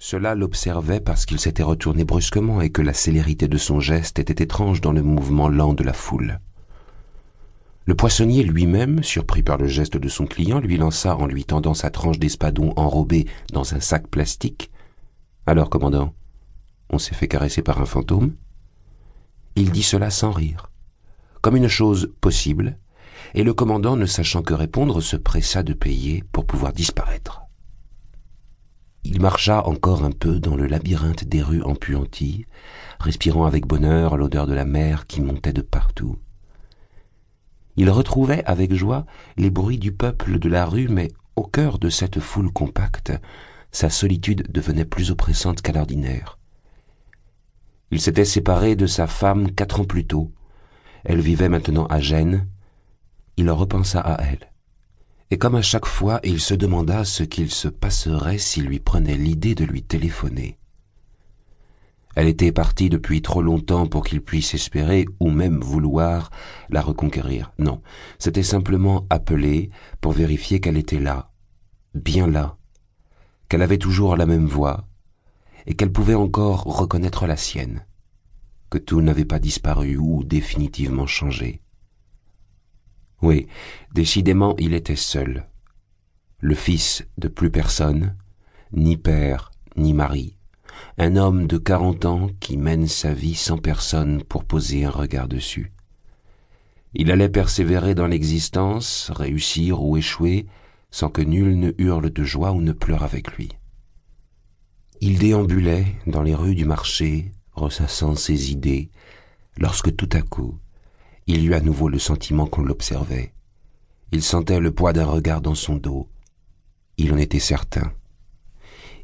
Cela l'observait parce qu'il s'était retourné brusquement et que la célérité de son geste était étrange dans le mouvement lent de la foule. Le poissonnier lui-même, surpris par le geste de son client, lui lança en lui tendant sa tranche d'espadon enrobée dans un sac plastique. Alors, commandant, on s'est fait caresser par un fantôme? Il dit cela sans rire, comme une chose possible, et le commandant, ne sachant que répondre, se pressa de payer pour pouvoir disparaître. Il marcha encore un peu dans le labyrinthe des rues empuanties, respirant avec bonheur l'odeur de la mer qui montait de partout. Il retrouvait avec joie les bruits du peuple de la rue, mais au cœur de cette foule compacte, sa solitude devenait plus oppressante qu'à l'ordinaire. Il s'était séparé de sa femme quatre ans plus tôt. Elle vivait maintenant à Gênes. Il repensa à elle et comme à chaque fois il se demanda ce qu'il se passerait s'il lui prenait l'idée de lui téléphoner. Elle était partie depuis trop longtemps pour qu'il puisse espérer ou même vouloir la reconquérir. Non, c'était simplement appeler pour vérifier qu'elle était là, bien là, qu'elle avait toujours la même voix, et qu'elle pouvait encore reconnaître la sienne, que tout n'avait pas disparu ou définitivement changé. Oui, décidément il était seul, le fils de plus personne, ni père, ni mari, un homme de quarante ans qui mène sa vie sans personne pour poser un regard dessus. Il allait persévérer dans l'existence, réussir ou échouer, sans que nul ne hurle de joie ou ne pleure avec lui. Il déambulait dans les rues du marché, ressassant ses idées, lorsque tout à coup, il eut à nouveau le sentiment qu'on l'observait. Il sentait le poids d'un regard dans son dos. Il en était certain.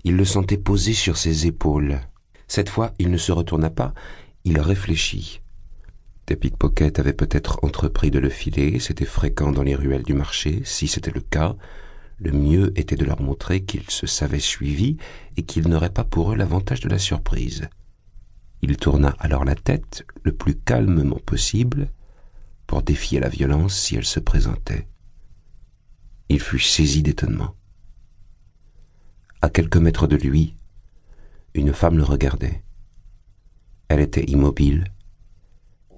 Il le sentait posé sur ses épaules. Cette fois, il ne se retourna pas, il réfléchit. Des pickpockets avaient peut-être entrepris de le filer, c'était fréquent dans les ruelles du marché. Si c'était le cas, le mieux était de leur montrer qu'ils se savaient suivis et qu'ils n'auraient pas pour eux l'avantage de la surprise. Il tourna alors la tête le plus calmement possible pour défier la violence si elle se présentait. Il fut saisi d'étonnement. À quelques mètres de lui, une femme le regardait. Elle était immobile,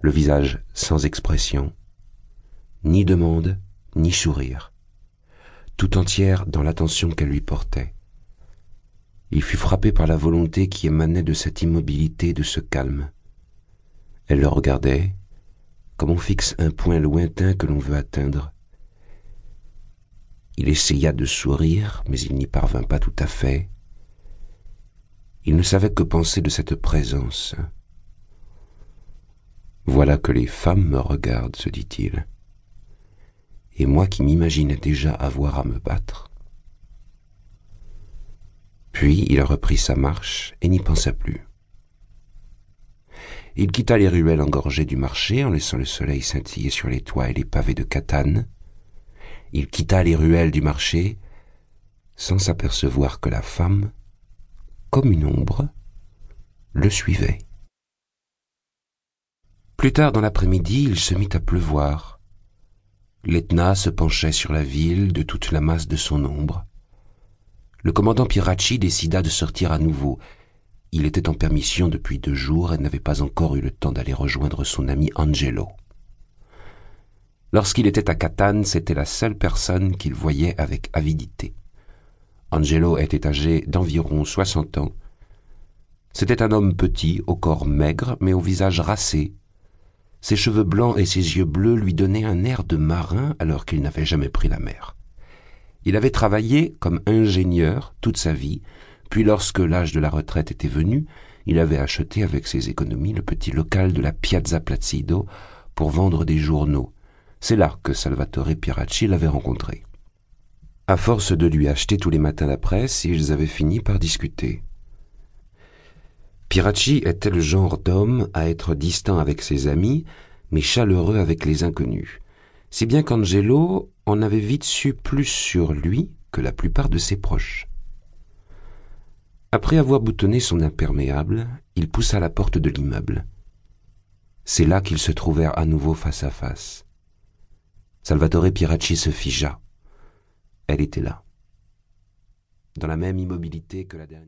le visage sans expression, ni demande, ni sourire, tout entière dans l'attention qu'elle lui portait. Il fut frappé par la volonté qui émanait de cette immobilité, de ce calme. Elle le regardait, comme on fixe un point lointain que l'on veut atteindre? Il essaya de sourire, mais il n'y parvint pas tout à fait. Il ne savait que penser de cette présence. Voilà que les femmes me regardent, se dit-il. Et moi qui m'imaginais déjà avoir à me battre. Puis il reprit sa marche et n'y pensa plus. Il quitta les ruelles engorgées du marché en laissant le soleil scintiller sur les toits et les pavés de Catane. Il quitta les ruelles du marché sans s'apercevoir que la femme, comme une ombre, le suivait. Plus tard dans l'après-midi, il se mit à pleuvoir. L'Etna se penchait sur la ville de toute la masse de son ombre. Le commandant Piracci décida de sortir à nouveau il était en permission depuis deux jours et n'avait pas encore eu le temps d'aller rejoindre son ami Angelo. Lorsqu'il était à Catane, c'était la seule personne qu'il voyait avec avidité. Angelo était âgé d'environ soixante ans. C'était un homme petit, au corps maigre, mais au visage racé. Ses cheveux blancs et ses yeux bleus lui donnaient un air de marin alors qu'il n'avait jamais pris la mer. Il avait travaillé comme ingénieur toute sa vie, puis lorsque l'âge de la retraite était venu, il avait acheté avec ses économies le petit local de la Piazza Placido pour vendre des journaux. C'est là que Salvatore Piracci l'avait rencontré. À force de lui acheter tous les matins la presse, ils avaient fini par discuter. Piracci était le genre d'homme à être distant avec ses amis, mais chaleureux avec les inconnus. Si bien qu'Angelo en avait vite su plus sur lui que la plupart de ses proches. Après avoir boutonné son imperméable, il poussa la porte de l'immeuble. C'est là qu'ils se trouvèrent à nouveau face à face. Salvatore Piracci se figea. Elle était là, dans la même immobilité que la dernière.